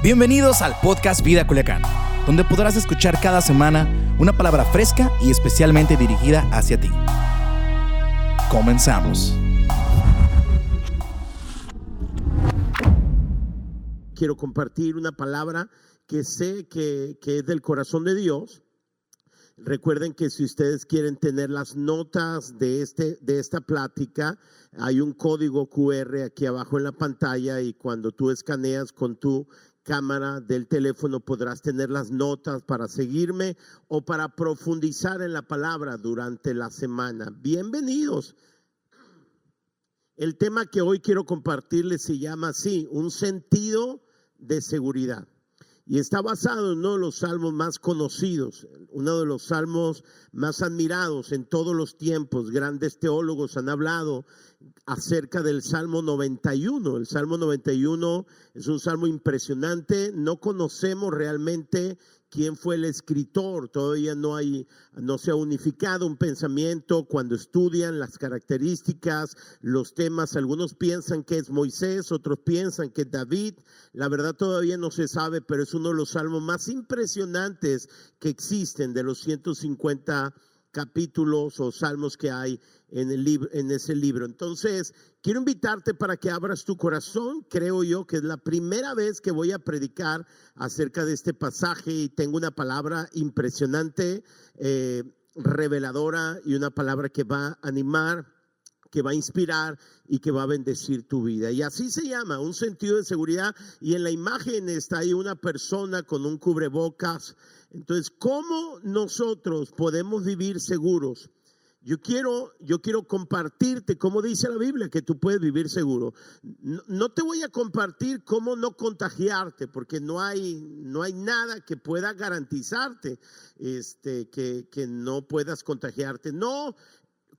Bienvenidos al podcast Vida Culiacán, donde podrás escuchar cada semana una palabra fresca y especialmente dirigida hacia ti. Comenzamos. Quiero compartir una palabra que sé que, que es del corazón de Dios. Recuerden que si ustedes quieren tener las notas de, este, de esta plática, hay un código QR aquí abajo en la pantalla y cuando tú escaneas con tu cámara del teléfono podrás tener las notas para seguirme o para profundizar en la palabra durante la semana. Bienvenidos. El tema que hoy quiero compartirles se llama así, un sentido de seguridad. Y está basado en uno de los salmos más conocidos, uno de los salmos más admirados en todos los tiempos. Grandes teólogos han hablado acerca del Salmo 91. El Salmo 91 es un salmo impresionante. No conocemos realmente quién fue el escritor. Todavía no hay, no se ha unificado un pensamiento cuando estudian las características, los temas. Algunos piensan que es Moisés, otros piensan que es David. La verdad todavía no se sabe, pero es uno de los salmos más impresionantes que existen de los 150 capítulos o salmos que hay en, el libro, en ese libro. Entonces, quiero invitarte para que abras tu corazón. Creo yo que es la primera vez que voy a predicar acerca de este pasaje y tengo una palabra impresionante, eh, reveladora y una palabra que va a animar que va a inspirar y que va a bendecir tu vida. Y así se llama, un sentido de seguridad. Y en la imagen está ahí una persona con un cubrebocas. Entonces, ¿cómo nosotros podemos vivir seguros? Yo quiero, yo quiero compartirte cómo dice la Biblia que tú puedes vivir seguro. No, te voy a compartir cómo no contagiarte, porque no hay, no hay nada que pueda garantizarte este, que, que no puedas contagiarte. No,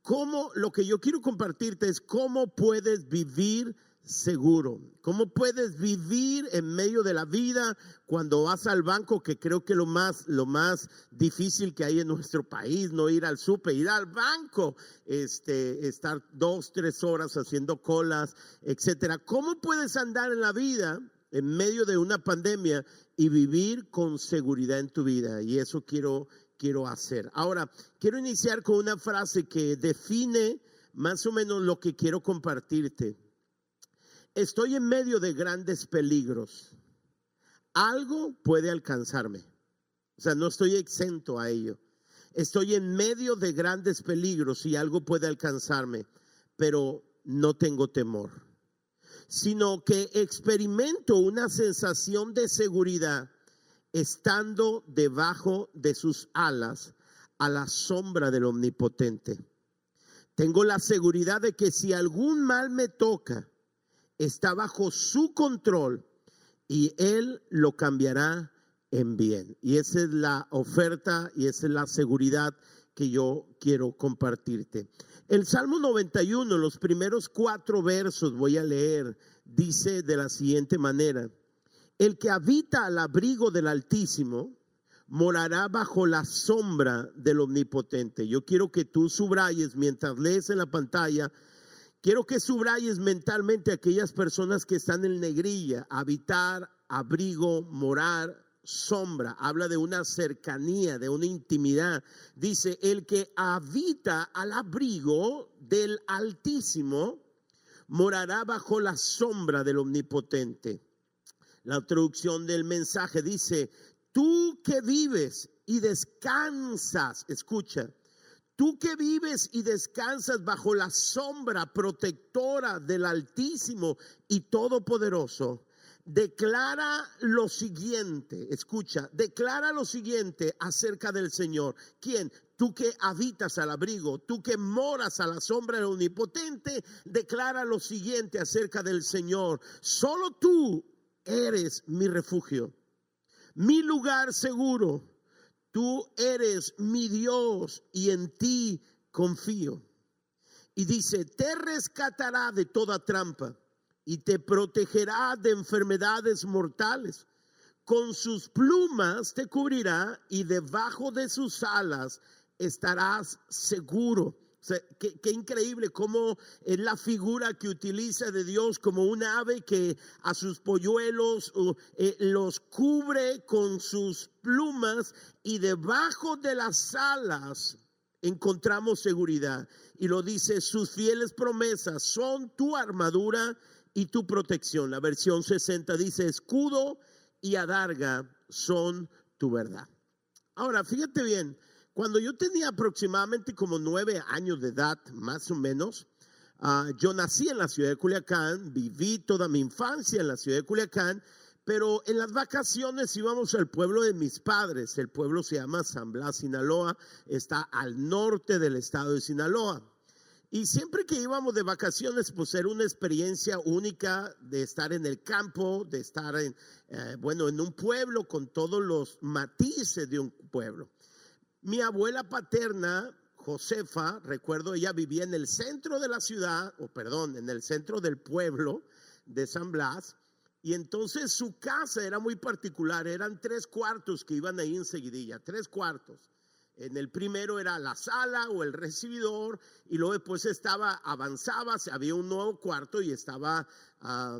cómo, lo que yo quiero compartirte es cómo puedes vivir seguro. ¿Cómo puedes vivir en medio de la vida cuando vas al banco, que creo que lo más, lo más difícil que hay en nuestro país, no ir al súper, ir al banco, este, estar dos, tres horas haciendo colas, etcétera. ¿Cómo puedes andar en la vida en medio de una pandemia y vivir con seguridad en tu vida? Y eso quiero, quiero hacer. Ahora, quiero iniciar con una frase que define más o menos lo que quiero compartirte estoy en medio de grandes peligros. Algo puede alcanzarme. O sea, no estoy exento a ello. Estoy en medio de grandes peligros y algo puede alcanzarme, pero no tengo temor, sino que experimento una sensación de seguridad estando debajo de sus alas a la sombra del omnipotente. Tengo la seguridad de que si algún mal me toca, está bajo su control y Él lo cambiará en bien. Y esa es la oferta y esa es la seguridad que yo quiero compartirte. El Salmo 91, los primeros cuatro versos voy a leer, dice de la siguiente manera, el que habita al abrigo del Altísimo morará bajo la sombra del Omnipotente. Yo quiero que tú subrayes mientras lees en la pantalla Quiero que subrayes mentalmente aquellas personas que están en negrilla, habitar, abrigo, morar, sombra. Habla de una cercanía, de una intimidad. Dice, el que habita al abrigo del Altísimo morará bajo la sombra del Omnipotente. La traducción del mensaje dice, tú que vives y descansas, escucha, Tú que vives y descansas bajo la sombra protectora del Altísimo y Todopoderoso, declara lo siguiente, escucha, declara lo siguiente acerca del Señor. ¿Quién? Tú que habitas al abrigo, tú que moras a la sombra del Omnipotente, declara lo siguiente acerca del Señor. Solo tú eres mi refugio, mi lugar seguro Tú eres mi Dios y en ti confío. Y dice, te rescatará de toda trampa y te protegerá de enfermedades mortales. Con sus plumas te cubrirá y debajo de sus alas estarás seguro. Qué, increíble cómo es la figura que utiliza de Dios como un ave que a sus polluelos eh, los cubre con sus plumas y debajo de las alas encontramos seguridad. Y lo dice, sus fieles promesas son tu armadura y tu protección. La versión 60 dice, escudo y adarga son tu verdad. Ahora, fíjate bien, cuando yo tenía aproximadamente como nueve años de edad, más o menos, ah, yo nací en la ciudad de Culiacán, viví toda mi infancia en la ciudad de Culiacán, pero en las vacaciones íbamos al pueblo de mis padres. El pueblo se llama San Blas, Sinaloa, está al norte del estado de Sinaloa. Y siempre que íbamos de vacaciones, pues era una experiencia única de estar en el campo, de estar en, eh, bueno, en un pueblo con todos los matices de un pueblo. Mi abuela paterna, Josefa, recuerdo, ella vivía en el centro de la ciudad, o perdón, en el centro del pueblo de San Blas, y entonces su casa era muy particular, eran tres cuartos que iban ahí enseguidilla, tres cuartos. En el primero era la sala o el recibidor y luego después estaba, avanzaba, había un nuevo cuarto y estaba ah,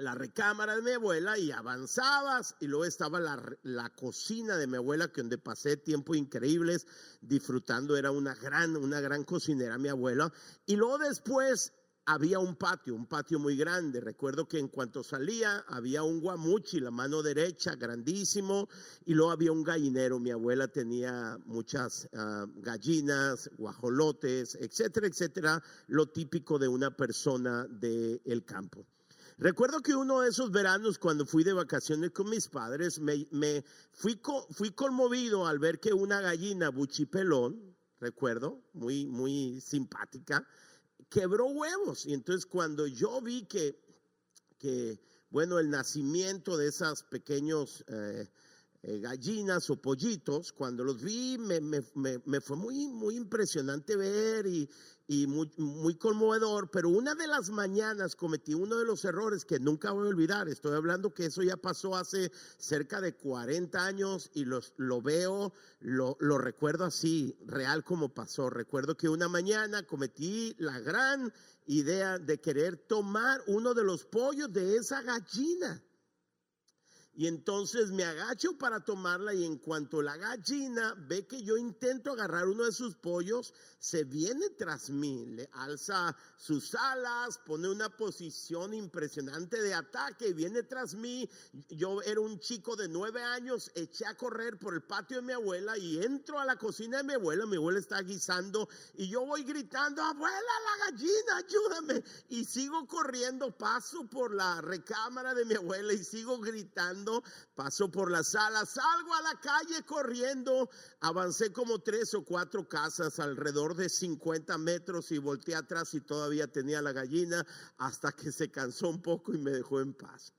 la recámara de mi abuela y avanzabas y luego estaba la, cocina de mi abuela que donde pasé tiempo increíbles disfrutando, era una gran, una gran cocinera mi abuela. Y luego después había un patio, un patio muy grande. Recuerdo que en cuanto salía había un guamuchi, la mano derecha, grandísimo, y luego había un gallinero. Mi abuela tenía muchas ah, gallinas, guajolotes, etcétera, etcétera, lo típico de una persona del campo. Recuerdo que uno de esos veranos, cuando fui de vacaciones con mis padres, me, fui, fui conmovido al ver que una gallina buchipelón, recuerdo, muy, muy simpática, quebró huevos. Y entonces cuando yo vi que, que bueno, el nacimiento de esas pequeños eh, eh, gallinas o pollitos, cuando los vi me, me, me, fue muy, muy impresionante ver y, y muy, conmovedor, pero una de las mañanas cometí uno de los errores que nunca voy a olvidar. Estoy hablando que eso ya pasó hace cerca de 40 años y los, lo veo, lo, lo recuerdo así, real como pasó. Recuerdo que una mañana cometí la gran idea de querer tomar uno de los pollos de esa gallina. Y entonces me agacho para tomarla y en cuanto la gallina ve que yo intento agarrar uno de sus pollos, se viene tras mí, le alza sus alas, pone una posición impresionante de ataque viene tras mí. Yo era un chico de nueve años, eché a correr por el patio de mi abuela y entro a la cocina de mi abuela, mi abuela está guisando y yo voy gritando, abuela, la gallina, ayúdame. Y sigo corriendo, paso por la recámara de mi abuela y sigo gritando paso por la sala, salgo a la calle corriendo, avancé como tres o cuatro casas alrededor de 50 metros y volteé atrás y todavía tenía la gallina hasta que se cansó un poco y me dejó en paz.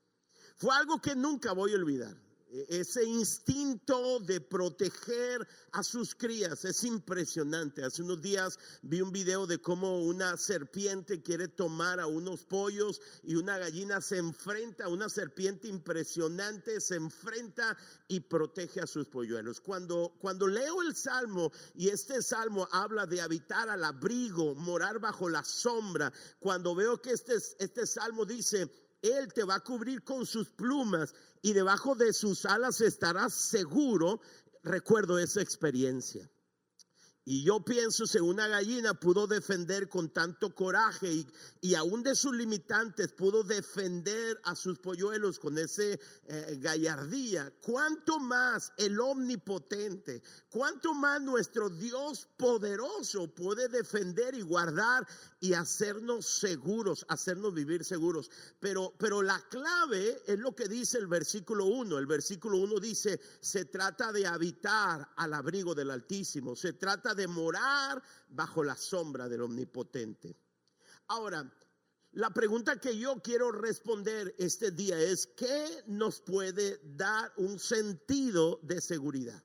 Fue algo que nunca voy a olvidar. E-, ese instinto de proteger a sus crías es impresionante. Hace unos días vi un video de cómo una serpiente quiere tomar a unos pollos y una gallina se enfrenta a una serpiente impresionante, se enfrenta y protege a sus polluelos. Cuando, cuando leo el salmo y este salmo habla de habitar al abrigo, morar bajo la sombra, cuando veo que este, este salmo dice, él te va a cubrir con sus plumas y debajo de sus alas estarás seguro. Recuerdo esa experiencia. Y yo pienso si una gallina pudo defender con tanto coraje y, y aún de sus limitantes pudo defender a sus polluelos con ese eh, gallardía, cuánto más el omnipotente, cuánto más nuestro Dios poderoso puede defender y guardar y hacernos seguros, hacernos vivir seguros. Pero, pero la clave es lo que dice el versículo 1. El versículo 1 dice, se trata de habitar al abrigo del Altísimo, se trata de morar bajo la sombra del Omnipotente. Ahora, la pregunta que yo quiero responder este día es, ¿qué nos puede dar un sentido de seguridad?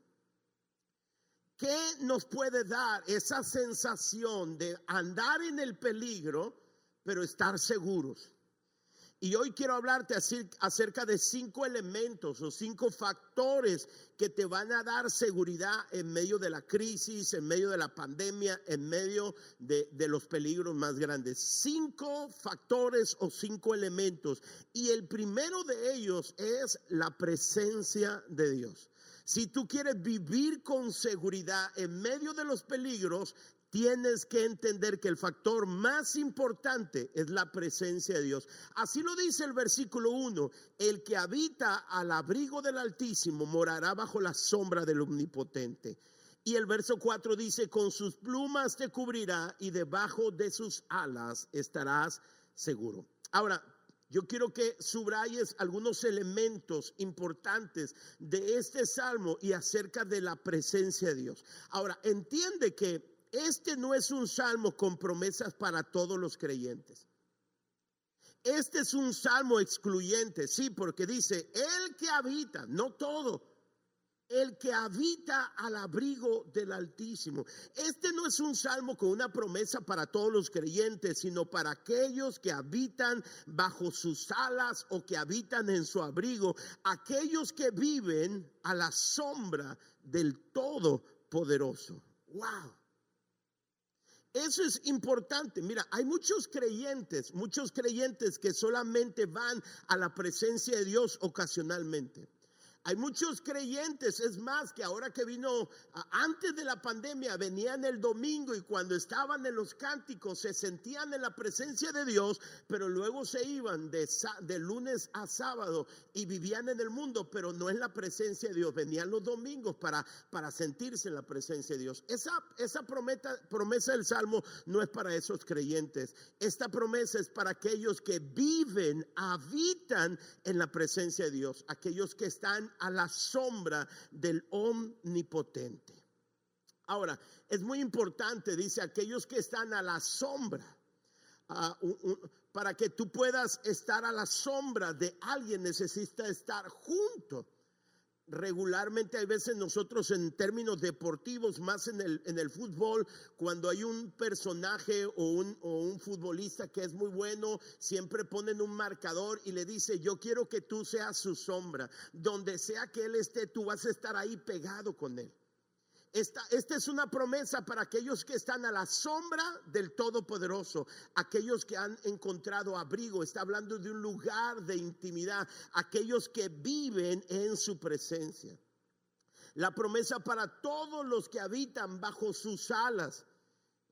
¿Qué nos puede dar esa sensación de andar en el peligro, pero estar seguros? Y hoy quiero hablarte acerca de cinco elementos o cinco factores que te van a dar seguridad en medio de la crisis, en medio de la pandemia, en medio de, los peligros más grandes. Cinco factores o cinco elementos. Y el primero de ellos es la presencia de Dios. Si tú quieres vivir con seguridad en medio de los peligros, tienes que entender que el factor más importante es la presencia de Dios. Así lo dice el versículo 1, el que habita al abrigo del Altísimo morará bajo la sombra del Omnipotente. Y el verso 4 dice, con sus plumas te cubrirá y debajo de sus alas estarás seguro. Ahora, yo quiero que subrayes algunos elementos importantes de este salmo y acerca de la presencia de Dios. Ahora, entiende que este no es un salmo con promesas para todos los creyentes. Este es un salmo excluyente, sí, porque dice, el que habita, no todo, el que habita al abrigo del Altísimo. Este no es un salmo con una promesa para todos los creyentes, sino para aquellos que habitan bajo sus alas o que habitan en su abrigo, aquellos que viven a la sombra del Todopoderoso. Wow. Eso es importante. Mira, hay muchos creyentes, muchos creyentes que solamente van a la presencia de Dios ocasionalmente. Hay muchos creyentes, es más, que ahora que vino, antes de la pandemia, venían el domingo y cuando estaban en los cánticos se sentían en la presencia de Dios, pero luego se iban de, de lunes a sábado y vivían en el mundo, pero no en la presencia de Dios. Venían los domingos para, para sentirse en la presencia de Dios. Esa, esa promesa, promesa del Salmo no es para esos creyentes. Esta promesa es para aquellos que viven, habitan en la presencia de Dios, aquellos que están a la sombra del omnipotente. Ahora, es muy importante, dice, aquellos que están a la sombra, ah, para que tú puedas estar a la sombra de alguien, necesita estar junto regularmente hay veces nosotros en términos deportivos, más en el, en el fútbol, cuando hay un personaje o un, o un futbolista que es muy bueno, siempre ponen un marcador y le dice, yo quiero que tú seas su sombra. Donde sea que él esté, tú vas a estar ahí pegado con él. Esta, es una promesa para aquellos que están a la sombra del Todopoderoso, aquellos que han encontrado abrigo. Está hablando de un lugar de intimidad, aquellos que viven en su presencia. La promesa para todos los que habitan bajo sus alas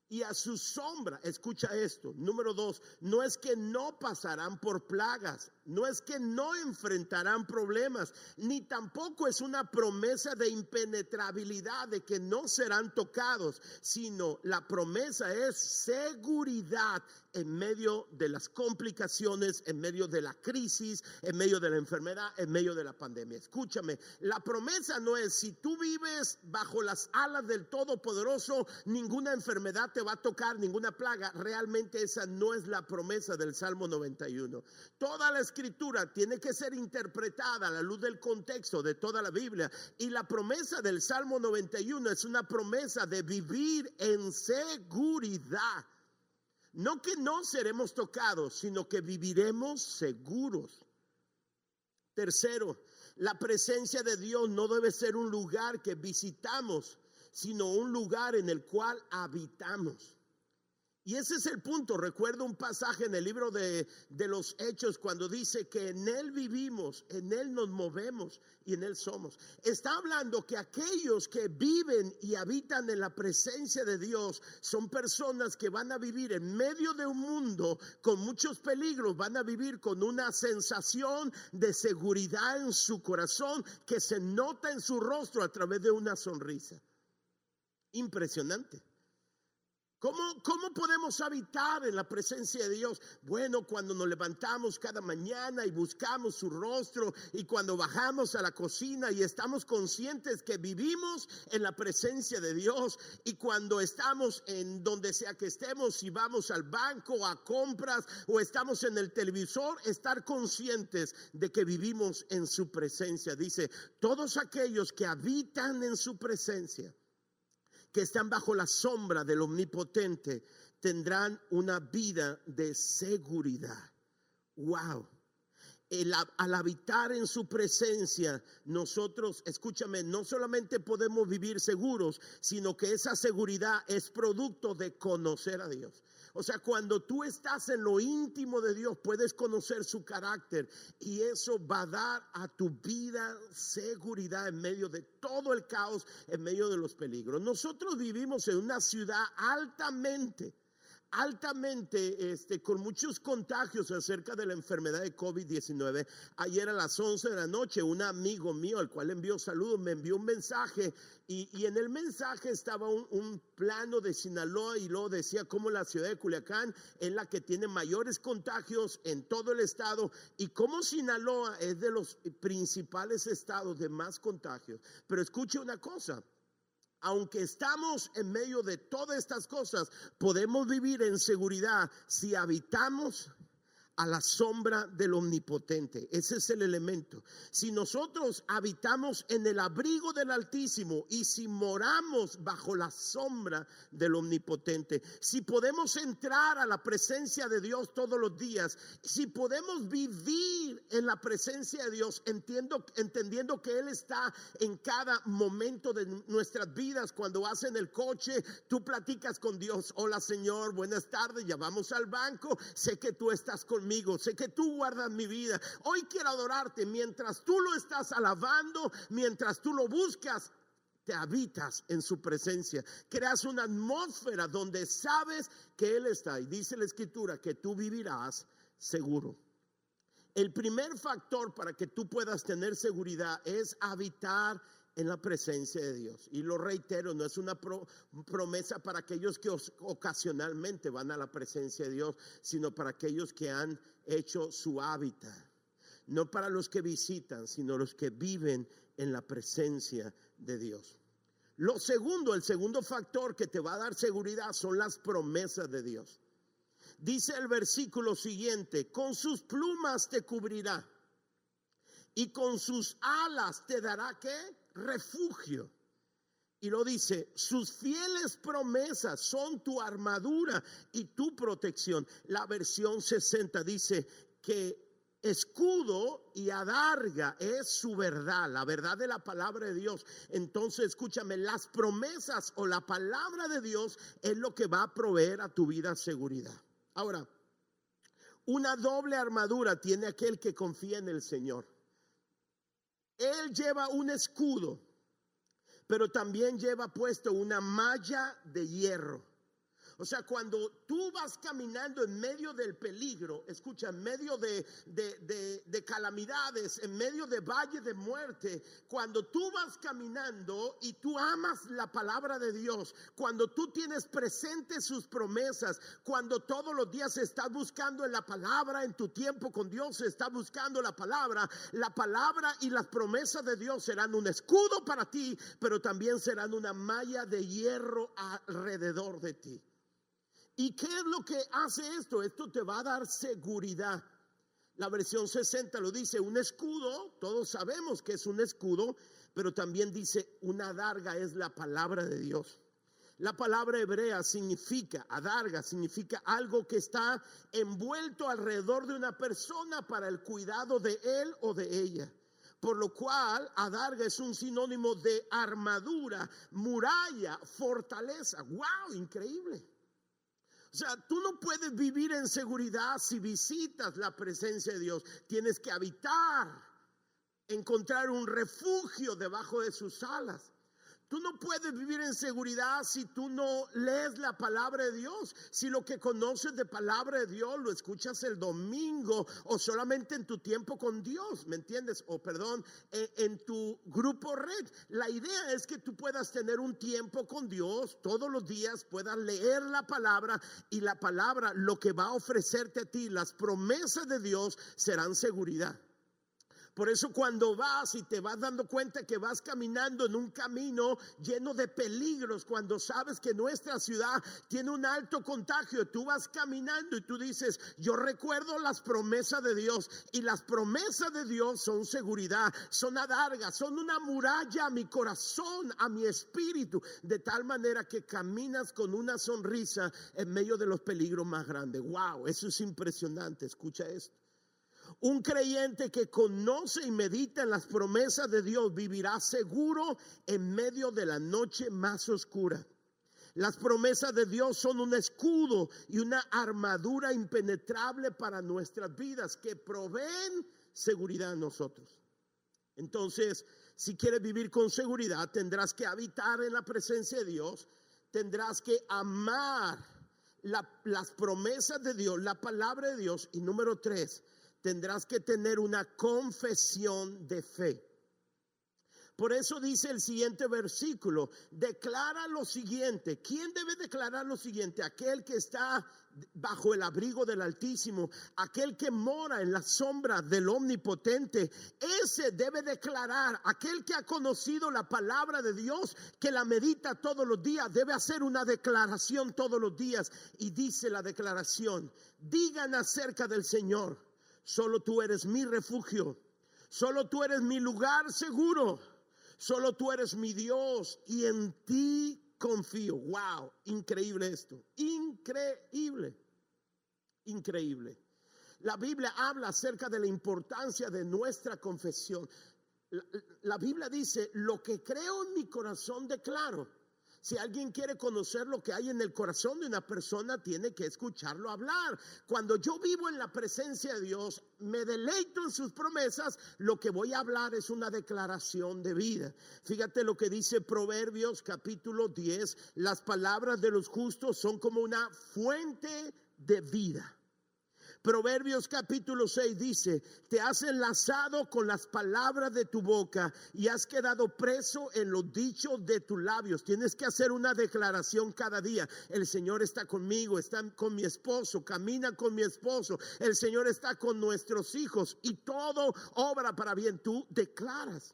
y a su sombra. Escucha esto. Número dos, no es que no pasarán por plagas, no es que no enfrentarán problemas, ni tampoco es una promesa de impenetrabilidad, de que no serán tocados, sino la promesa es seguridad en medio de las complicaciones, en medio de la crisis, en medio de la enfermedad, en medio de la pandemia. Escúchame, la promesa no es si tú vives bajo las alas del Todopoderoso, ninguna enfermedad te va a tocar, ninguna plaga. Realmente esa no es la promesa del Salmo 91. Toda la escritura tiene que ser interpretada a la luz del contexto de toda la Biblia. Y la promesa del Salmo 91 es una promesa de vivir en seguridad no que no seremos tocados, sino que viviremos seguros. Tercero, la presencia de Dios no debe ser un lugar que visitamos, sino un lugar en el cual habitamos. Y ese es el punto. Recuerdo un pasaje en el libro de, los Hechos cuando dice que en Él vivimos, en Él nos movemos y en Él somos. Está hablando que aquellos que viven y habitan en la presencia de Dios son personas que van a vivir en medio de un mundo con muchos peligros, van a vivir con una sensación de seguridad en su corazón que se nota en su rostro a través de una sonrisa. Impresionante. ¿Cómo, podemos habitar en la presencia de Dios? Bueno, cuando nos levantamos cada mañana y buscamos su rostro y cuando bajamos a la cocina y estamos conscientes que vivimos en la presencia de Dios y cuando estamos en donde sea que estemos, si vamos al banco a compras o estamos en el televisor, estar conscientes de que vivimos en su presencia. Dice, todos aquellos que habitan en su presencia que están bajo la sombra del Omnipotente tendrán una vida de seguridad. Wow. al habitar en su presencia, nosotros, escúchame, no solamente podemos vivir seguros, sino que esa seguridad es producto de conocer a Dios. O sea, cuando tú estás en lo íntimo de Dios, puedes conocer su carácter y eso va a dar a tu vida seguridad en medio de todo el caos, en medio de los peligros. Nosotros vivimos en una ciudad altamente altamente este, con muchos contagios acerca de la enfermedad de COVID-19. Ayer a las 11 de la noche, un amigo mío, al cual envió saludos, me envió un mensaje y, en el mensaje estaba un, un, plano de Sinaloa y luego decía cómo la ciudad de Culiacán es la que tiene mayores contagios en todo el estado y cómo Sinaloa es de los principales estados de más contagios. Pero escuche una cosa aunque estamos en medio de todas estas cosas, podemos vivir en seguridad si habitamos a la sombra del omnipotente. Ese es el elemento. Si nosotros habitamos en el abrigo del Altísimo y si moramos bajo la sombra del omnipotente, si podemos entrar a la presencia de Dios todos los días, si podemos vivir en la presencia de Dios, entiendo, entendiendo que Él está en cada momento de nuestras vidas, cuando vas en el coche, tú platicas con Dios, hola Señor, buenas tardes, ya vamos al banco, sé que tú estás conmigo sé que tú guardas mi vida. Hoy quiero adorarte mientras tú lo estás alabando, mientras tú lo buscas. Te habitas en su presencia, creas una atmósfera donde sabes que Él está. Y dice la escritura que tú vivirás seguro. El primer factor para que tú puedas tener seguridad es habitar en la presencia de Dios. Y lo reitero, no es una promesa para aquellos que ocasionalmente van a la presencia de Dios, sino para aquellos que han hecho su hábitat. No para los que visitan, sino los que viven en la presencia de Dios. Lo segundo, el segundo factor que te va a dar seguridad son las promesas de Dios. Dice el versículo siguiente, con sus plumas te cubrirá y con sus alas te dará qué? Refugio. Y lo dice, sus fieles promesas son tu armadura y tu protección. La versión 60 dice que escudo y adarga es su verdad, la verdad de la palabra de Dios. Entonces, escúchame, las promesas o la palabra de Dios es lo que va a proveer a tu vida seguridad. Ahora, una doble armadura tiene aquel que confía en el Señor. Él lleva un escudo, pero también lleva puesto una malla de hierro. O sea, cuando tú vas caminando en medio del peligro, escucha, en medio de, de, calamidades, en medio de valle de muerte, cuando tú vas caminando y tú amas la palabra de Dios, cuando tú tienes presente sus promesas, cuando todos los días estás buscando en la palabra, en tu tiempo con Dios estás buscando la palabra, la palabra y las promesas de Dios serán un escudo para ti, pero también serán una malla de hierro alrededor de ti. ¿Y qué es lo que hace esto? Esto te va a dar seguridad. La versión 60 lo dice, un escudo, todos sabemos que es un escudo, pero también dice, una adarga es la palabra de Dios. La palabra hebrea significa, adarga, significa algo que está envuelto alrededor de una persona para el cuidado de él o de ella. Por lo cual, adarga es un sinónimo de armadura, muralla, fortaleza. ¡Wow! Increíble. O sea, tú no puedes vivir en seguridad si visitas la presencia de Dios. Tienes que habitar, encontrar un refugio debajo de sus alas. Tú no puedes vivir en seguridad si tú no lees la palabra de Dios. Si lo que conoces de palabra de Dios lo escuchas el domingo o solamente en tu tiempo con Dios, ¿me entiendes? O perdón, en, en tu grupo red. La idea es que tú puedas tener un tiempo con Dios todos los días, puedas leer la palabra y la palabra lo que va a ofrecerte a ti, las promesas de Dios serán seguridad. Por eso cuando vas y te vas dando cuenta que vas caminando en un camino lleno de peligros, cuando sabes que nuestra ciudad tiene un alto contagio, tú vas caminando y tú dices, yo recuerdo las promesas de Dios y las promesas de Dios son seguridad, son adargas, son una muralla a mi corazón, a mi espíritu, de tal manera que caminas con una sonrisa en medio de los peligros más grandes. Wow, eso es impresionante, escucha esto. Un creyente que conoce y medita en las promesas de Dios vivirá seguro en medio de la noche más oscura. Las promesas de Dios son un escudo y una armadura impenetrable para nuestras vidas que proveen seguridad a nosotros. Entonces, si quieres vivir con seguridad, tendrás que habitar en la presencia de Dios, tendrás que amar las promesas de Dios, la palabra de Dios. Y número tres, tendrás que tener una confesión de fe. Por eso dice el siguiente versículo, declara lo siguiente. ¿Quién debe declarar lo siguiente? Aquel que está bajo el abrigo del Altísimo, aquel que mora en la sombra del Omnipotente, ese debe declarar, aquel que ha conocido la palabra de Dios, que la medita todos los días, debe hacer una declaración todos los días. Y dice la declaración, digan acerca del Señor, solo tú eres mi refugio, solo tú eres mi lugar seguro Solo tú eres mi Dios y en ti confío. Wow, increíble esto. Increíble. Increíble. La Biblia habla acerca de la importancia de nuestra confesión. La, la, Biblia dice, lo que creo en mi corazón declaro. Si alguien quiere conocer lo que hay en el corazón de una persona, tiene que escucharlo hablar. Cuando yo vivo en la presencia de Dios, me deleito en sus promesas, lo que voy a hablar es una declaración de vida. Fíjate lo que dice Proverbios capítulo 10, las palabras de los justos son como una fuente de vida. Proverbios capítulo 6 dice, te has enlazado con las palabras de tu boca y has quedado preso en los dichos de tus labios. Tienes que hacer una declaración cada día. El Señor está conmigo, está con mi esposo, camina con mi esposo. El Señor está con nuestros hijos y todo obra para bien. Tú declaras.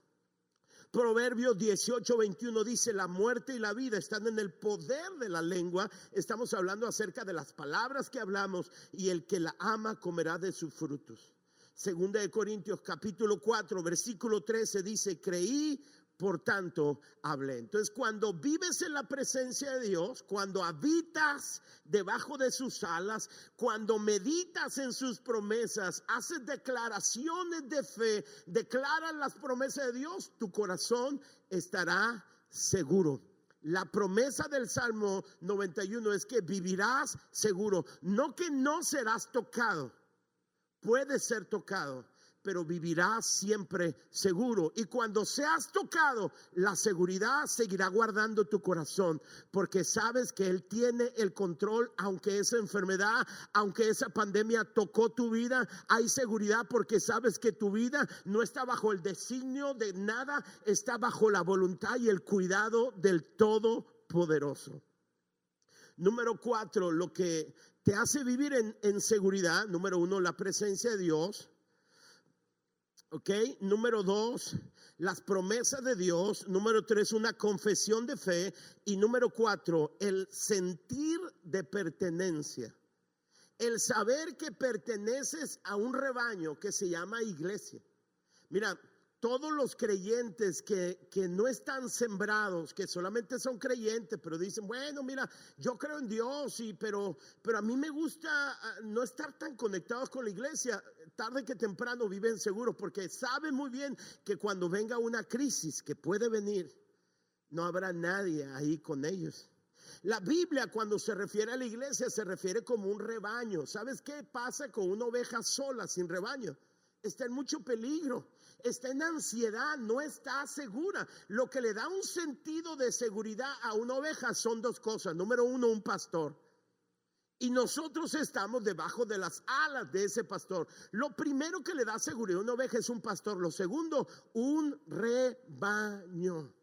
Proverbios 18, 21 dice, la muerte y la vida están en el poder de la lengua. Estamos hablando acerca de las palabras que hablamos y el que la ama comerá de sus frutos. Segunda de Corintios capítulo 4, versículo 13 dice, creí por tanto hablé. Entonces, cuando vives en la presencia de Dios, cuando habitas debajo de sus alas, cuando meditas en sus promesas, haces declaraciones de fe, declaras las promesas de Dios, tu corazón estará seguro. La promesa del Salmo 91 es que vivirás seguro, no que no serás tocado, puedes ser tocado, pero vivirás siempre seguro. Y cuando seas tocado, la seguridad seguirá guardando tu corazón, porque sabes que Él tiene el control, aunque esa enfermedad, aunque esa pandemia tocó tu vida, hay seguridad porque sabes que tu vida no está bajo el designio de nada, está bajo la voluntad y el cuidado del Todopoderoso. Número cuatro, lo que te hace vivir en, en seguridad, número uno, la presencia de Dios. ¿Ok? Número dos, las promesas de Dios. Número tres, una confesión de fe. Y número cuatro, el sentir de pertenencia. El saber que perteneces a un rebaño que se llama iglesia. Mira, todos los creyentes que, que, no están sembrados, que solamente son creyentes, pero dicen, bueno, mira, yo creo en Dios, y, pero, pero a mí me gusta ah, no estar tan conectados con la iglesia, tarde que temprano viven seguros, porque saben muy bien que cuando venga una crisis que puede venir, no habrá nadie ahí con ellos. La Biblia cuando se refiere a la iglesia se refiere como un rebaño. ¿Sabes qué pasa con una oveja sola, sin rebaño? Está en mucho peligro está en ansiedad, no está segura. Lo que le da un sentido de seguridad a una oveja son dos cosas. Número uno, un pastor. Y nosotros estamos debajo de las alas de ese pastor. Lo primero que le da seguridad a una oveja es un pastor. Lo segundo, un rebaño.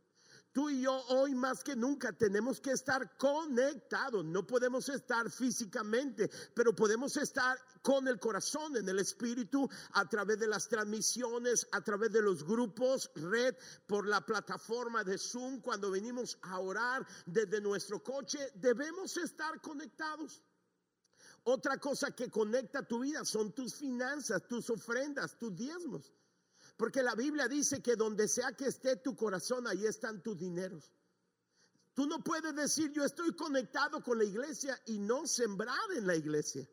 Tú y yo hoy más que nunca tenemos que estar conectados. No podemos estar físicamente, pero podemos estar con el corazón, en el espíritu, a través de las transmisiones, a través de los grupos, red, por la plataforma de Zoom. Cuando venimos a orar desde nuestro coche, debemos estar conectados. Otra cosa que conecta tu vida son tus finanzas, tus ofrendas, tus diezmos. Porque la Biblia dice que donde sea que esté tu corazón, ahí están tus dineros. Tú no puedes decir yo estoy conectado con la iglesia y no sembrar en la iglesia.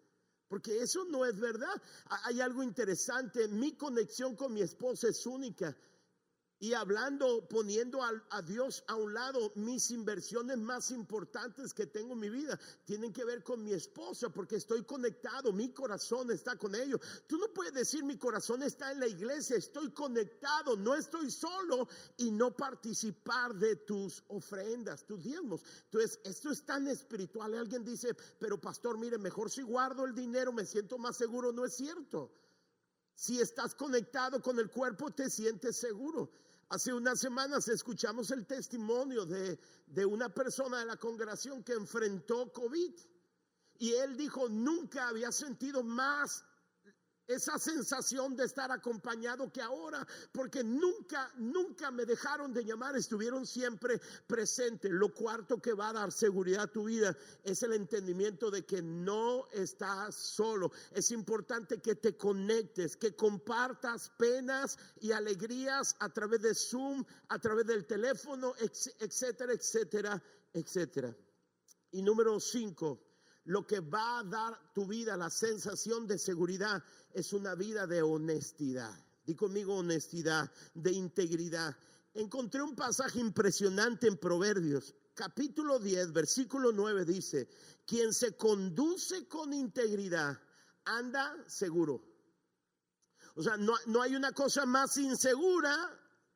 Porque eso no es verdad. Hay algo interesante. Mi conexión con mi esposa es única. Y hablando, poniendo a, Dios a un lado, mis inversiones más importantes que tengo en mi vida tienen que ver con mi esposa, porque estoy conectado, mi corazón está con ellos. Tú no puedes decir mi corazón está en la iglesia, estoy conectado, no estoy solo y no participar de tus ofrendas, tus diezmos. Entonces, esto es tan espiritual. Alguien dice, pero pastor, mire, mejor si guardo el dinero, me siento más seguro. No es cierto. Si estás conectado con el cuerpo, te sientes seguro. Hace unas semanas escuchamos el testimonio de, de una persona de la congregación que enfrentó COVID. Y él dijo, nunca había sentido más esa sensación de estar acompañado que ahora, porque nunca, nunca me dejaron de llamar, estuvieron siempre presentes. Lo cuarto que va a dar seguridad a tu vida es el entendimiento de que no estás solo. Es importante que te conectes, que compartas penas y alegrías a través de Zoom, a través del teléfono, etcétera, etcétera, etcétera. Y número cinco, lo que va a dar tu vida la sensación de seguridad es una vida de honestidad. Di conmigo honestidad, de integridad. Encontré un pasaje impresionante en Proverbios, capítulo 10, versículo 9 dice, quien se conduce con integridad anda seguro. O sea, no, no hay una cosa más insegura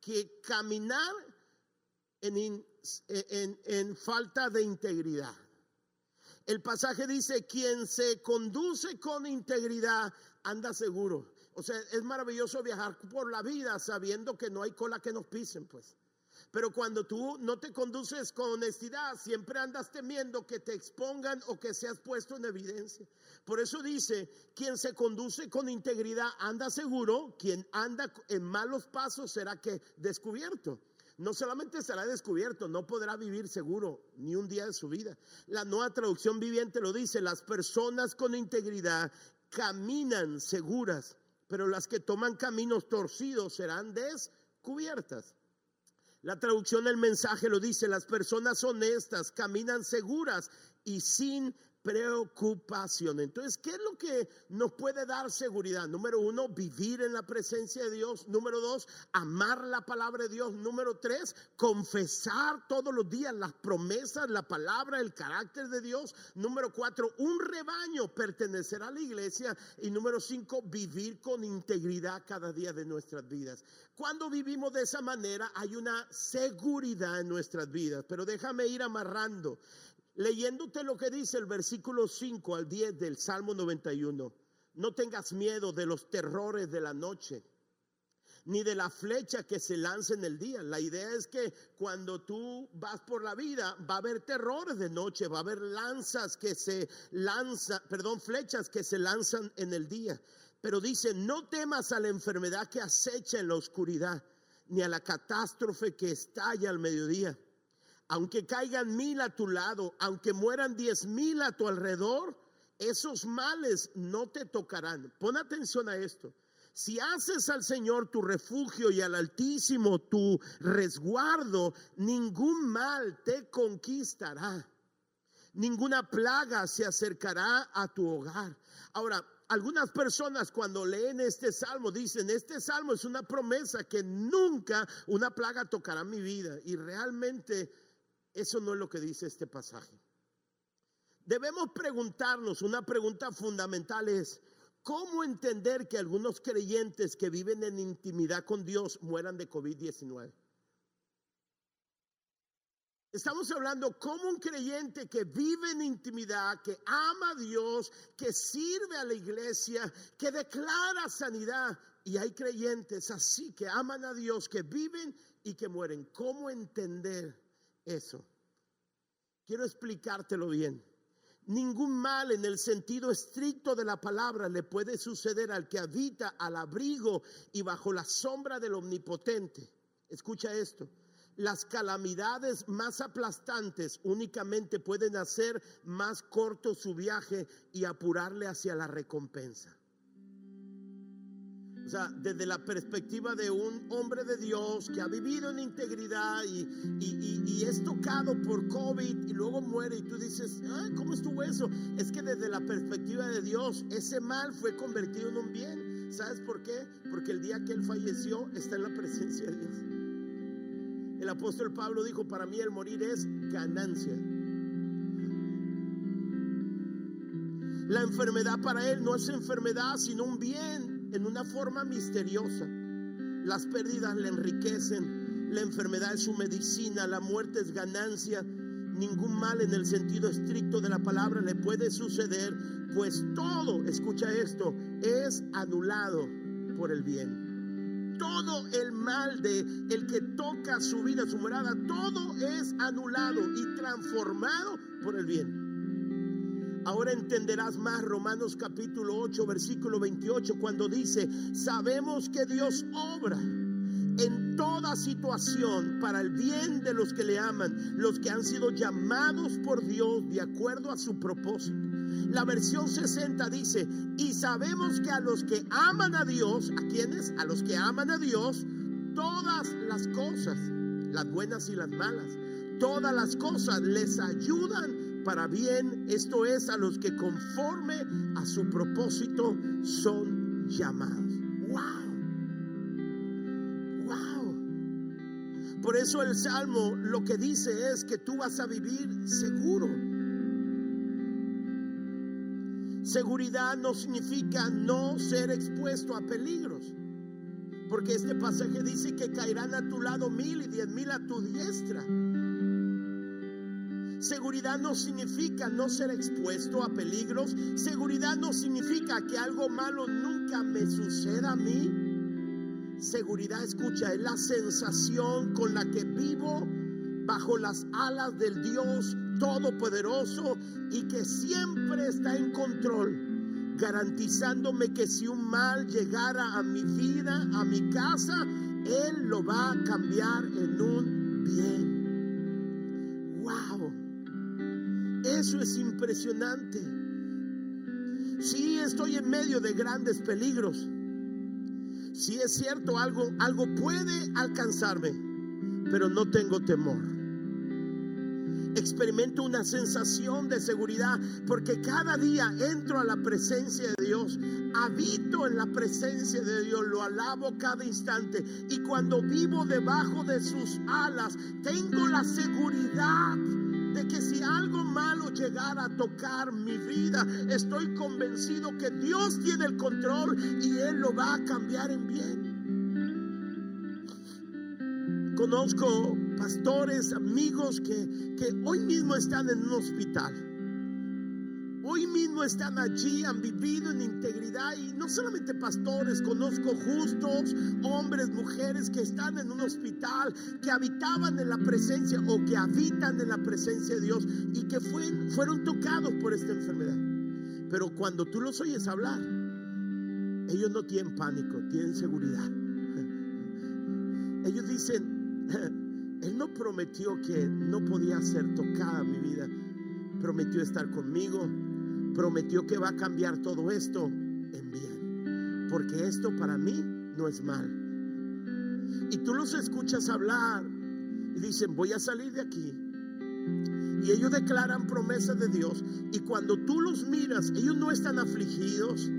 que caminar en, en, en falta de integridad. El pasaje dice, quien se conduce con integridad anda seguro. O sea, es maravilloso viajar por la vida sabiendo que no hay cola que nos pisen, pues. Pero cuando tú no te conduces con honestidad, siempre andas temiendo que te expongan o que seas puesto en evidencia. Por eso dice, quien se conduce con integridad anda seguro, quien anda en malos pasos será que descubierto no solamente será descubierto, no podrá vivir seguro ni un día de su vida. La nueva traducción viviente lo dice, las personas con integridad caminan seguras, pero las que toman caminos torcidos serán descubiertas. La traducción del mensaje lo dice, las personas honestas caminan seguras y sin preocupación. Entonces, ¿qué es lo que nos puede dar seguridad? Número uno, vivir en la presencia de Dios. Número dos, amar la palabra de Dios. Número tres, confesar todos los días las promesas, la palabra, el carácter de Dios. Número cuatro, un rebaño, pertenecer a la iglesia. Y número cinco, vivir con integridad cada día de nuestras vidas. Cuando vivimos de esa manera, hay una seguridad en nuestras vidas. Pero déjame ir amarrando leyéndote lo que dice el versículo 5 al 10 del Salmo 91. No tengas miedo de los terrores de la noche, ni de la flecha que se lanza en el día. La idea es que cuando tú vas por la vida va a haber terrores de noche, va a haber lanzas que se lanzan, perdón, flechas que se lanzan en el día. Pero dice, no temas a la enfermedad que acecha en la oscuridad, ni a la catástrofe que estalla al mediodía aunque caigan mil a tu lado, aunque mueran diez mil a tu alrededor, esos males no te tocarán. Pon atención a esto. Si haces al Señor tu refugio y al Altísimo tu resguardo, ningún mal te conquistará. Ninguna plaga se acercará a tu hogar. Ahora, algunas personas cuando leen este salmo dicen, este salmo es una promesa que nunca una plaga tocará mi vida. Y realmente eso no es lo que dice este pasaje. Debemos preguntarnos, una pregunta fundamental es, ¿cómo entender que algunos creyentes que viven en intimidad con Dios mueran de COVID-19? Estamos hablando como un creyente que vive en intimidad, que ama a Dios, que sirve a la iglesia, que declara sanidad. Y hay creyentes así que aman a Dios, que viven y que mueren. ¿Cómo entender eso. Quiero explicártelo bien. Ningún mal en el sentido estricto de la palabra le puede suceder al que habita al abrigo y bajo la sombra del omnipotente. Escucha esto. Las calamidades más aplastantes únicamente pueden hacer más corto su viaje y apurarle hacia la recompensa. O sea, desde la perspectiva de un hombre de Dios que ha vivido en integridad y, y, es tocado por COVID y luego muere y tú dices, ¿cómo estuvo eso? Es que desde la perspectiva de Dios, ese mal fue convertido en un bien. ¿Sabes por qué? Porque el día que él falleció está en la presencia de Dios. El apóstol Pablo dijo, para mí el morir es ganancia. La enfermedad para él no es enfermedad, sino un bien en una forma misteriosa. Las pérdidas le enriquecen, la enfermedad es su medicina, la muerte es ganancia. Ningún mal en el sentido estricto de la palabra le puede suceder, pues todo, escucha esto, es anulado por el bien. Todo el mal de el que toca su vida, su morada, todo es anulado y transformado por el bien. Ahora entenderás más Romanos capítulo 8, versículo 28, cuando dice, sabemos que Dios obra en toda situación para el bien de los que le aman, los que han sido llamados por Dios de acuerdo a su propósito. La versión 60 dice, y sabemos que a los que aman a Dios, ¿a quienes? A los que aman a Dios, todas las cosas, las buenas y las malas, todas las cosas les ayudan para bien, esto es a los que conforme a su propósito son llamados. ¡Wow! ¡Wow! Por eso el Salmo lo que dice es que tú vas a vivir seguro. Seguridad no significa no ser expuesto a peligros. Porque este pasaje dice que caerán a tu lado mil y diez mil a tu diestra Seguridad no significa no ser expuesto a peligros. Seguridad no significa que algo malo nunca me suceda a mí. Seguridad, escucha, es la sensación con la que vivo bajo las alas del Dios Todopoderoso y que siempre está en control, garantizándome que si un mal llegara a mi vida, a mi casa, Él lo va a cambiar en un bien. Eso es impresionante. Sí estoy en medio de grandes peligros. Si es cierto, algo, algo puede alcanzarme, pero no tengo temor. Experimento una sensación de seguridad porque cada día entro a la presencia de Dios, habito en la presencia de Dios, lo alabo cada instante y cuando vivo debajo de sus alas, tengo la seguridad de que si algo malo llegara a tocar mi vida, estoy convencido que Dios tiene el control y Él lo va a cambiar en bien. Conozco pastores, amigos que, que hoy mismo están en un hospital hoy mismo están allí, han vivido en integridad y no solamente pastores, conozco justos, hombres, mujeres que están en un hospital, que habitaban en la presencia o que habitan en la presencia de Dios y que fueron, tocados por esta enfermedad. Pero cuando tú los oyes hablar, ellos no tienen pánico, tienen seguridad. Ellos dicen, Él no prometió que no podía ser tocada mi vida, prometió estar conmigo, prometió que va a cambiar todo esto en bien. Porque esto para mí no es mal. Y tú los escuchas hablar y dicen, voy a salir de aquí. Y ellos declaran promesas de Dios. Y cuando tú los miras, ellos no están afligidos,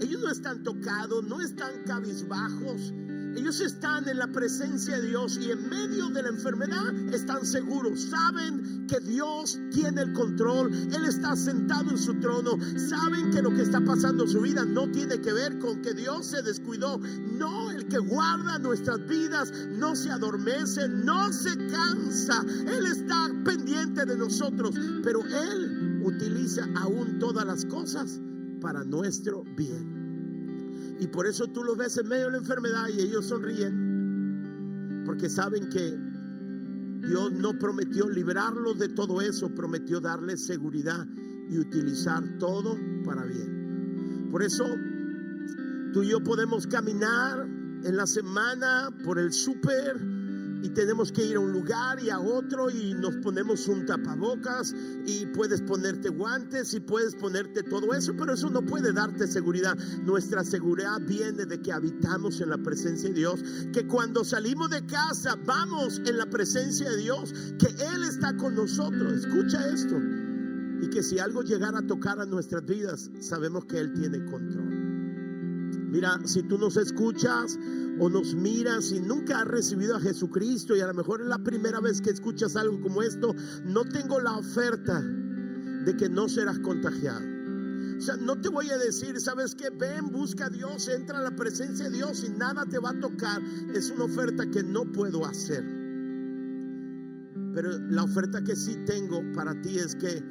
ellos no están tocados, no están cabizbajos, ellos están en la presencia de Dios y en medio de la enfermedad están seguros. Saben que Dios tiene el control. Él está sentado en su trono. Saben que lo que está pasando en su vida no tiene que ver con que Dios se descuidó. No, el que guarda nuestras vidas no se adormece, no se cansa. Él está pendiente de nosotros. Pero Él utiliza aún todas las cosas para nuestro bien. Y por eso tú los ves en medio de la enfermedad y ellos sonríen. Porque saben que Dios no prometió librarlos de todo eso, prometió darles seguridad y utilizar todo para bien. Por eso tú y yo podemos caminar en la semana por el súper y tenemos que ir a un lugar y a otro y nos ponemos un tapabocas y puedes ponerte guantes y puedes ponerte todo eso, pero eso no puede darte seguridad. Nuestra seguridad viene de que habitamos en la presencia de Dios, que cuando salimos de casa vamos en la presencia de Dios, que Él está con nosotros. Escucha esto. Y que si algo llegara a tocar a nuestras vidas, sabemos que Él tiene control. Mira, si tú nos escuchas o nos miras y nunca has recibido a Jesucristo y a lo mejor es la primera vez que escuchas algo como esto, no tengo la oferta de que no serás contagiado. O sea, no te voy a decir, ¿sabes qué? Ven, busca a Dios, entra a la presencia de Dios y nada te va a tocar. Es una oferta que no puedo hacer. Pero la oferta que sí tengo para ti es que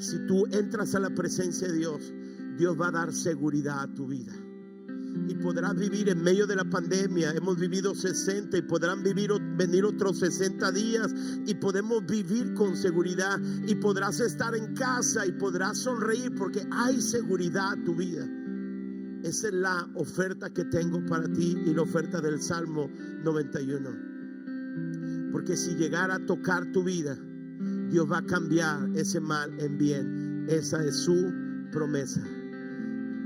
si tú entras a la presencia de Dios, Dios va a dar seguridad a tu vida y podrás vivir en medio de la pandemia. Hemos vivido 60 y podrán vivir, venir otros 60 días y podemos vivir con seguridad y podrás estar en casa y podrás sonreír porque hay seguridad en tu vida. Esa es la oferta que tengo para ti y la oferta del Salmo 91. Porque si llegara a tocar tu vida, Dios va a cambiar ese mal en bien. Esa es su promesa.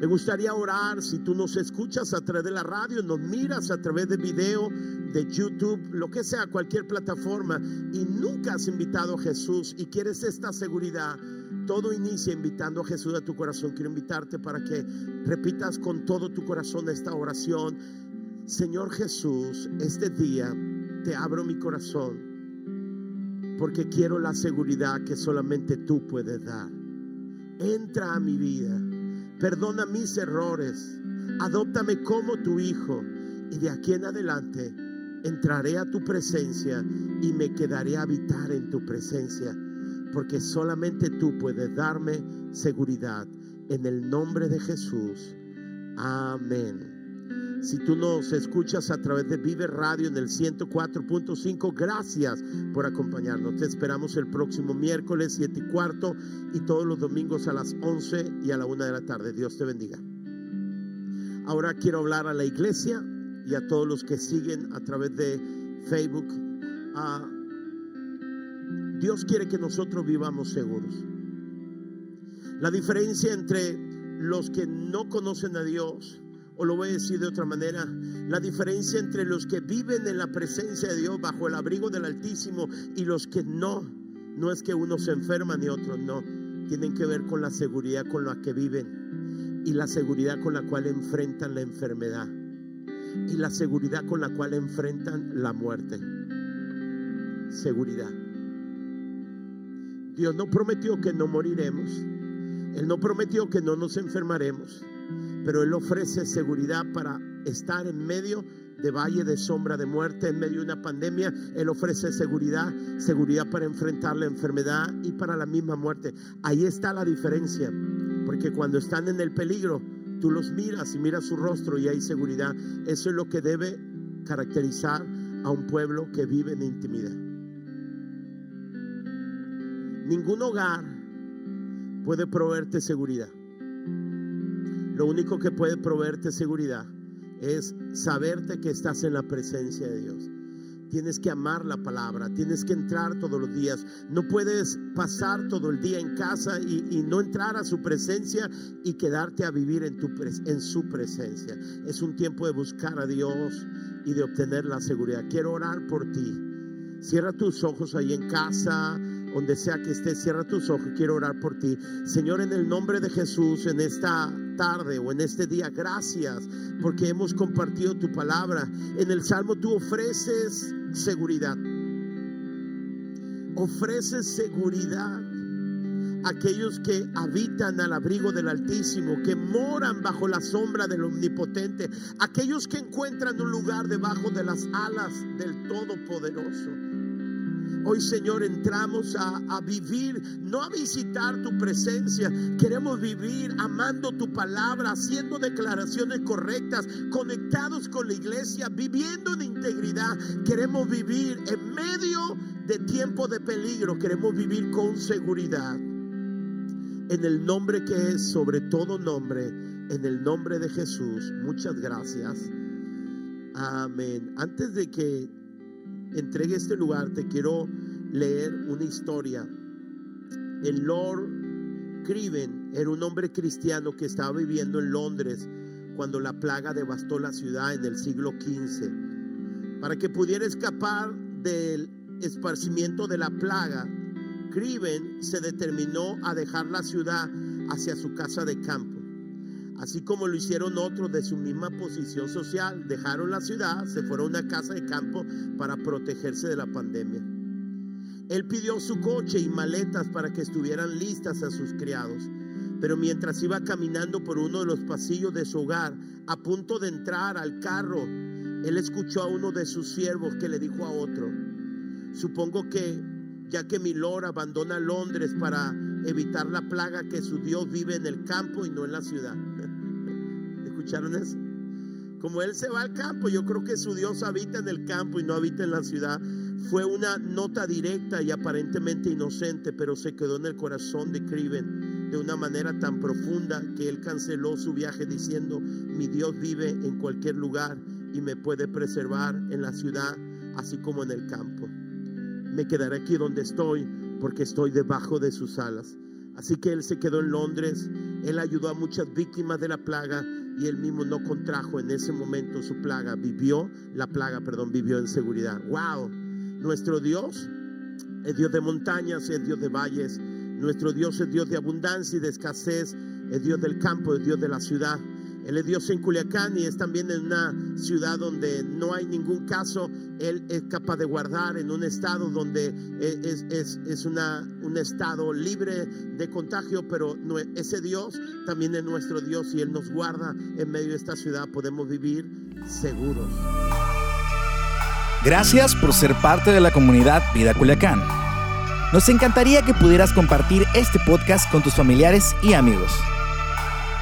Me gustaría orar si tú nos escuchas a través de la radio, nos miras a través de video, de YouTube, lo que sea, cualquier plataforma, y nunca has invitado a Jesús y quieres esta seguridad. Todo inicia invitando a Jesús a tu corazón. Quiero invitarte para que repitas con todo tu corazón esta oración. Señor Jesús, este día te abro mi corazón porque quiero la seguridad que solamente tú puedes dar. Entra a mi vida perdona mis errores, adóptame como tu hijo y de aquí en adelante entraré a tu presencia y me quedaré a habitar en tu presencia, porque solamente tú puedes darme seguridad. En el nombre de Jesús. Amén. Si tú nos escuchas a través de Vive Radio en el 104.5, gracias por acompañarnos. Te esperamos el próximo miércoles 7 y cuarto y todos los domingos a las 11 y a la 1 de la tarde. Dios te bendiga. Ahora quiero hablar a la iglesia y a todos los que siguen a través de Facebook. Ah, Dios quiere que nosotros vivamos seguros. La diferencia entre los que no conocen a Dios o lo voy a decir de otra manera, la diferencia entre los que viven en la presencia de Dios bajo el abrigo del Altísimo y los que no, no es que uno se enferma ni otro, no, tienen que ver con la seguridad con la que viven y la seguridad con la cual enfrentan la enfermedad y la seguridad con la cual enfrentan la muerte. Seguridad. Dios no prometió que no moriremos. Él no prometió que no nos enfermaremos pero Él ofrece seguridad para estar en medio de valle de sombra de muerte, en medio de una pandemia. Él ofrece seguridad, seguridad para enfrentar la enfermedad y para la misma muerte. Ahí está la diferencia, porque cuando están en el peligro, tú los miras y miras su rostro y hay seguridad. Eso es lo que debe caracterizar a un pueblo que vive en intimidad. Ningún hogar puede proveerte seguridad. Lo único que puede proveerte seguridad es saberte que estás en la presencia de Dios. Tienes que amar la palabra, tienes que entrar todos los días. No puedes pasar todo el día en casa y, no entrar a su presencia y quedarte a vivir en, en su presencia. Es un tiempo de buscar a Dios y de obtener la seguridad. Quiero orar por ti. Cierra tus ojos ahí en casa, donde sea que estés, cierra tus ojos. Quiero orar por ti. Señor, en el nombre de Jesús, en esta tarde o en este día. Gracias porque hemos compartido tu palabra. En el Salmo tú ofreces seguridad. Ofreces seguridad a aquellos que habitan al abrigo del Altísimo, que moran bajo la sombra del Omnipotente, aquellos que encuentran un lugar debajo de las alas del Todopoderoso. Hoy, Señor, entramos a, vivir, no a visitar tu presencia. Queremos vivir amando tu palabra, haciendo declaraciones correctas, conectados con la iglesia, viviendo en integridad. Queremos vivir en medio de tiempo de peligro. Queremos vivir con seguridad. En el nombre que es sobre todo nombre, en el nombre de Jesús. Muchas gracias. Amén. Antes de que entregue este lugar, te quiero leer una historia. El Lord Criven era un hombre cristiano que estaba viviendo en Londres cuando la plaga devastó la ciudad en el siglo XV. Para que pudiera escapar del esparcimiento de la plaga, Criven se determinó a dejar la ciudad hacia su casa de campo. Así como lo hicieron otros de su misma posición social, dejaron la ciudad, se fueron a una casa de campo para protegerse de la pandemia. Él pidió su coche y maletas para que estuvieran listas a sus criados. Pero mientras iba caminando por uno de los pasillos de su hogar, a punto de entrar al carro, él escuchó a uno de sus siervos que le dijo a otro, supongo que ya que mi Lord abandona Londres para evitar la plaga que su Dios vive en el campo y no en la ciudad. ¿Escucharon eso? Como él se va al campo, yo creo que su Dios habita en el campo y no habita en la ciudad. Fue una nota directa y aparentemente inocente, pero se quedó en el corazón de Criven de una manera tan profunda que él canceló su viaje diciendo, mi Dios vive en cualquier lugar y me puede preservar en la ciudad así como en el campo. Me quedaré aquí donde estoy porque estoy debajo de sus alas. Así que él se quedó en Londres, él ayudó a muchas víctimas de la plaga y él mismo no contrajo en ese momento su plaga, vivió la plaga, perdón, vivió en seguridad. Wow, nuestro Dios es Dios de montañas, es Dios de valles, nuestro Dios es Dios de abundancia y de escasez, es Dios del campo, es Dios de la ciudad. Él es Dios en Culiacán y es también en una ciudad donde no hay ningún caso. Él es capaz de guardar en un estado donde es, es, es una, un estado libre de contagio, pero ese Dios también es nuestro Dios y Él nos guarda en medio de esta ciudad. Podemos vivir seguros. Gracias por ser parte de la comunidad Vida Culiacán. Nos encantaría que pudieras compartir este podcast con tus familiares y amigos.